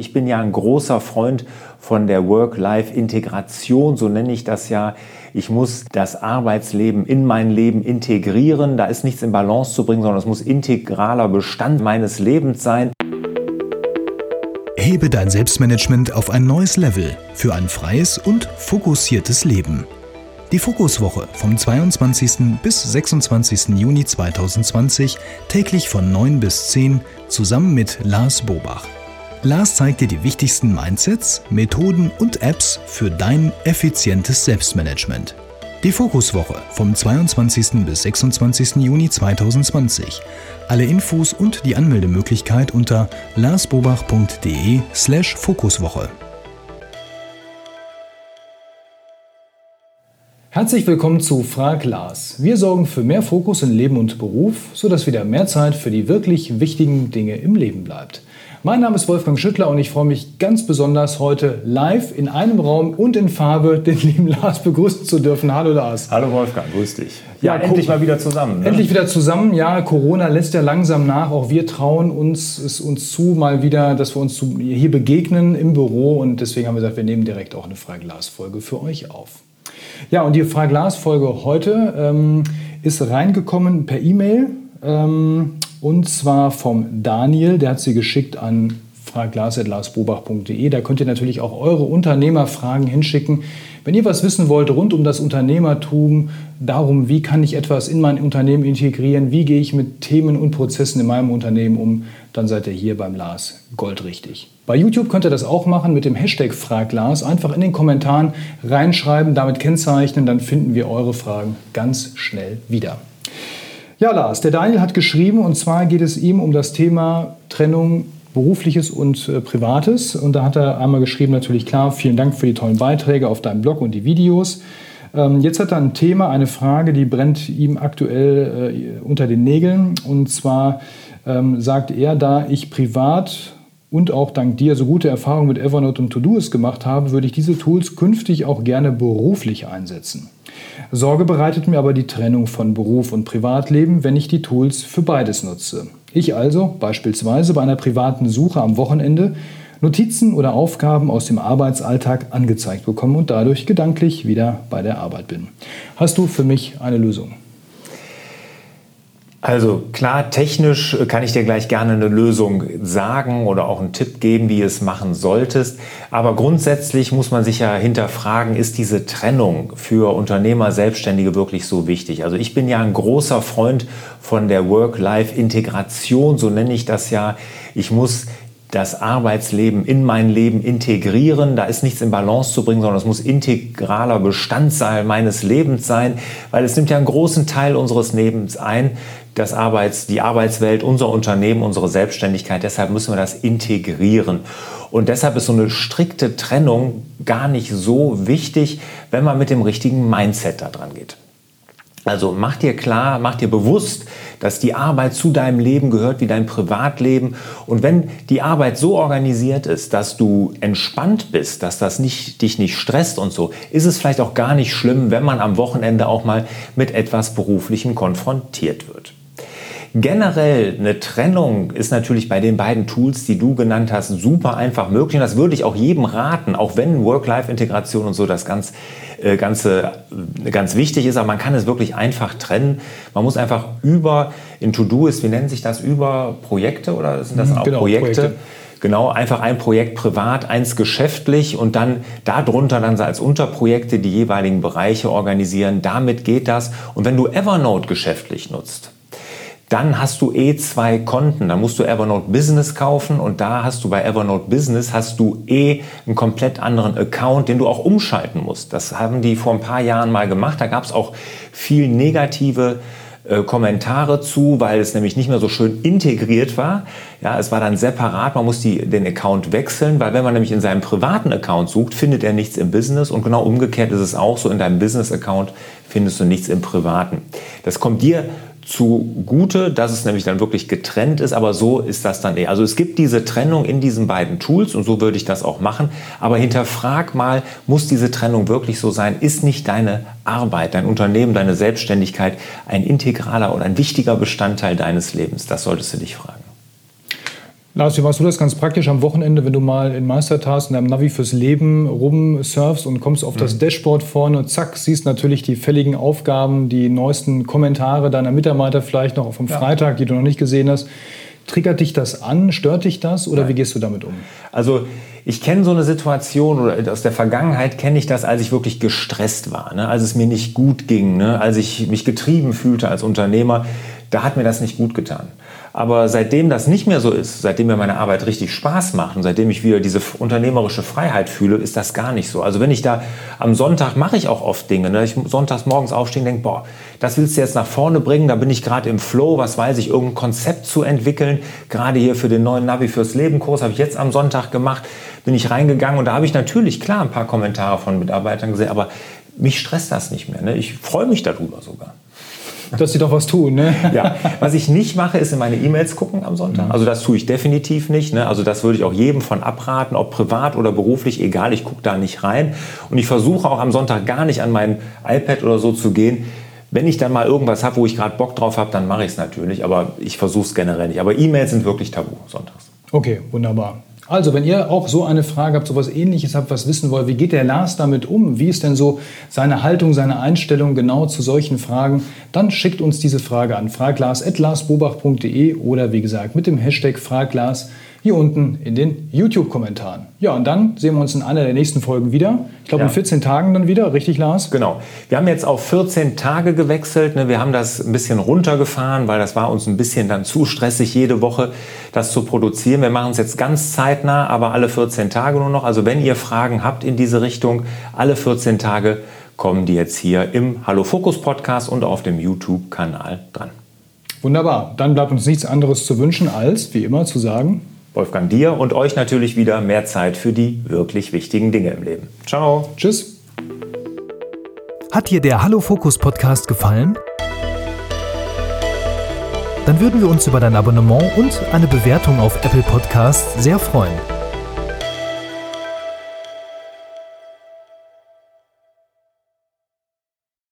Ich bin ja ein großer Freund von der Work-Life-Integration, so nenne ich das ja. Ich muss das Arbeitsleben in mein Leben integrieren. Da ist nichts in Balance zu bringen, sondern es muss integraler Bestand meines Lebens sein. Hebe dein Selbstmanagement auf ein neues Level für ein freies und fokussiertes Leben. Die Fokuswoche vom 22. bis 26. Juni 2020 täglich von 9 bis 10 zusammen mit Lars Bobach. Lars zeigt dir die wichtigsten Mindsets, Methoden und Apps für dein effizientes Selbstmanagement. Die Fokuswoche vom 22. bis 26. Juni 2020. Alle Infos und die Anmeldemöglichkeit unter larsbobach.de/slash Herzlich willkommen zu Frag Lars. Wir sorgen für mehr Fokus in Leben und Beruf, sodass wieder mehr Zeit für die wirklich wichtigen Dinge im Leben bleibt. Mein Name ist Wolfgang Schüttler und ich freue mich ganz besonders heute live in einem Raum und in Farbe den lieben Lars begrüßen zu dürfen. Hallo Lars. Hallo Wolfgang, grüß dich. Ja, ja endlich mal wieder zusammen. Ne? Endlich wieder zusammen. Ja, Corona lässt ja langsam nach. Auch wir trauen uns es uns zu, mal wieder, dass wir uns hier begegnen im Büro und deswegen haben wir gesagt, wir nehmen direkt auch eine Freiglas-Folge für euch auf. Ja, und die Freiglas-Folge heute ähm, ist reingekommen per E-Mail. Ähm, und zwar vom Daniel, der hat sie geschickt an fraglas.larsbobach.de. Da könnt ihr natürlich auch eure Unternehmerfragen hinschicken. Wenn ihr was wissen wollt rund um das Unternehmertum, darum, wie kann ich etwas in mein Unternehmen integrieren, wie gehe ich mit Themen und Prozessen in meinem Unternehmen um, dann seid ihr hier beim Lars goldrichtig. Bei YouTube könnt ihr das auch machen mit dem Hashtag FragLars. Einfach in den Kommentaren reinschreiben, damit kennzeichnen, dann finden wir eure Fragen ganz schnell wieder. Ja, Lars, der Daniel hat geschrieben und zwar geht es ihm um das Thema Trennung berufliches und äh, privates. Und da hat er einmal geschrieben, natürlich klar, vielen Dank für die tollen Beiträge auf deinem Blog und die Videos. Ähm, jetzt hat er ein Thema, eine Frage, die brennt ihm aktuell äh, unter den Nägeln. Und zwar ähm, sagt er, da ich privat und auch dank dir so gute Erfahrungen mit Evernote und Todoist gemacht habe, würde ich diese Tools künftig auch gerne beruflich einsetzen. Sorge bereitet mir aber die Trennung von Beruf und Privatleben, wenn ich die Tools für beides nutze. Ich also beispielsweise bei einer privaten Suche am Wochenende Notizen oder Aufgaben aus dem Arbeitsalltag angezeigt bekomme und dadurch gedanklich wieder bei der Arbeit bin. Hast du für mich eine Lösung? Also klar, technisch kann ich dir gleich gerne eine Lösung sagen oder auch einen Tipp geben, wie du es machen solltest. Aber grundsätzlich muss man sich ja hinterfragen, ist diese Trennung für Unternehmer, Selbstständige wirklich so wichtig? Also ich bin ja ein großer Freund von der Work-Life-Integration, so nenne ich das ja. Ich muss das Arbeitsleben in mein Leben integrieren. Da ist nichts in Balance zu bringen, sondern es muss integraler Bestandteil meines Lebens sein, weil es nimmt ja einen großen Teil unseres Lebens ein, das Arbeits, die Arbeitswelt, unser Unternehmen, unsere Selbstständigkeit. Deshalb müssen wir das integrieren. Und deshalb ist so eine strikte Trennung gar nicht so wichtig, wenn man mit dem richtigen Mindset da dran geht. Also mach dir klar, mach dir bewusst, dass die Arbeit zu deinem Leben gehört wie dein Privatleben. Und wenn die Arbeit so organisiert ist, dass du entspannt bist, dass das nicht, dich nicht stresst und so, ist es vielleicht auch gar nicht schlimm, wenn man am Wochenende auch mal mit etwas Beruflichem konfrontiert wird. Generell eine Trennung ist natürlich bei den beiden Tools, die du genannt hast, super einfach möglich. Und das würde ich auch jedem raten, auch wenn Work-Life-Integration und so das ganz, äh, Ganze äh, ganz wichtig ist. Aber man kann es wirklich einfach trennen. Man muss einfach über, in To-Do ist, wie nennen sich das, über Projekte oder sind das mhm, auch genau, Projekte? Projekte? Genau, einfach ein Projekt privat, eins geschäftlich und dann darunter dann als Unterprojekte die jeweiligen Bereiche organisieren. Damit geht das. Und wenn du Evernote geschäftlich nutzt, dann hast du eh zwei Konten. Dann musst du Evernote Business kaufen und da hast du bei Evernote Business hast du eh einen komplett anderen Account, den du auch umschalten musst. Das haben die vor ein paar Jahren mal gemacht. Da gab es auch viel negative äh, Kommentare zu, weil es nämlich nicht mehr so schön integriert war. Ja, es war dann separat, man muss die, den Account wechseln, weil wenn man nämlich in seinem privaten Account sucht, findet er nichts im Business und genau umgekehrt ist es auch so, in deinem Business-Account findest du nichts im privaten. Das kommt dir zugute, dass es nämlich dann wirklich getrennt ist, aber so ist das dann eh. Also es gibt diese Trennung in diesen beiden Tools und so würde ich das auch machen, aber hinterfrag mal, muss diese Trennung wirklich so sein? Ist nicht deine Arbeit, dein Unternehmen, deine Selbstständigkeit ein integraler oder ein wichtiger Bestandteil deines Lebens? Das solltest du dich fragen. Lars, wie machst du das ganz praktisch am Wochenende, wenn du mal in Meistertask in deinem Navi fürs Leben rumsurfst und kommst auf das mhm. Dashboard vorne und zack, siehst natürlich die fälligen Aufgaben, die neuesten Kommentare deiner Mitarbeiter vielleicht noch vom ja. Freitag, die du noch nicht gesehen hast. Triggert dich das an? Stört dich das? Oder Nein. wie gehst du damit um? Also ich kenne so eine Situation oder aus der Vergangenheit kenne ich das, als ich wirklich gestresst war, ne? als es mir nicht gut ging, ne? als ich mich getrieben fühlte als Unternehmer. Da hat mir das nicht gut getan. Aber seitdem das nicht mehr so ist, seitdem mir meine Arbeit richtig Spaß macht und seitdem ich wieder diese unternehmerische Freiheit fühle, ist das gar nicht so. Also wenn ich da am Sonntag mache ich auch oft Dinge. Ne? Ich sonntags morgens aufstehen denke, boah, das willst du jetzt nach vorne bringen, da bin ich gerade im Flow, was weiß ich, irgendein Konzept zu entwickeln. Gerade hier für den neuen Navi fürs Leben Kurs habe ich jetzt am Sonntag gemacht, bin ich reingegangen und da habe ich natürlich klar ein paar Kommentare von Mitarbeitern gesehen, aber mich stresst das nicht mehr. Ne? Ich freue mich darüber sogar dass sie doch was tun. Ne? Ja, was ich nicht mache, ist in meine E-Mails gucken am Sonntag. Mhm. Also das tue ich definitiv nicht. Ne? Also das würde ich auch jedem von abraten, ob privat oder beruflich, egal, ich gucke da nicht rein. Und ich versuche auch am Sonntag gar nicht an mein iPad oder so zu gehen. Wenn ich dann mal irgendwas habe, wo ich gerade Bock drauf habe, dann mache ich es natürlich. Aber ich versuche es generell nicht. Aber E-Mails sind wirklich tabu sonntags. Okay, wunderbar. Also, wenn ihr auch so eine Frage habt, so etwas ähnliches habt, was wissen wollt, wie geht der Lars damit um? Wie ist denn so seine Haltung, seine Einstellung genau zu solchen Fragen? Dann schickt uns diese Frage an fraglas.larsbobach.de oder wie gesagt mit dem Hashtag Fraglas hier unten in den YouTube-Kommentaren. Ja, und dann sehen wir uns in einer der nächsten Folgen wieder. Ich glaube, ja. in 14 Tagen dann wieder, richtig, Lars? Genau. Wir haben jetzt auf 14 Tage gewechselt. Ne? Wir haben das ein bisschen runtergefahren, weil das war uns ein bisschen dann zu stressig, jede Woche das zu produzieren. Wir machen es jetzt ganz zeitnah, aber alle 14 Tage nur noch. Also wenn ihr Fragen habt in diese Richtung, alle 14 Tage kommen die jetzt hier im Hallo Fokus Podcast und auf dem YouTube-Kanal dran. Wunderbar. Dann bleibt uns nichts anderes zu wünschen, als wie immer zu sagen, Wolfgang dir und euch natürlich wieder mehr Zeit für die wirklich wichtigen Dinge im Leben. Ciao. Tschüss. Hat dir der Hallo Fokus Podcast gefallen? Dann würden wir uns über dein Abonnement und eine Bewertung auf Apple Podcasts sehr freuen.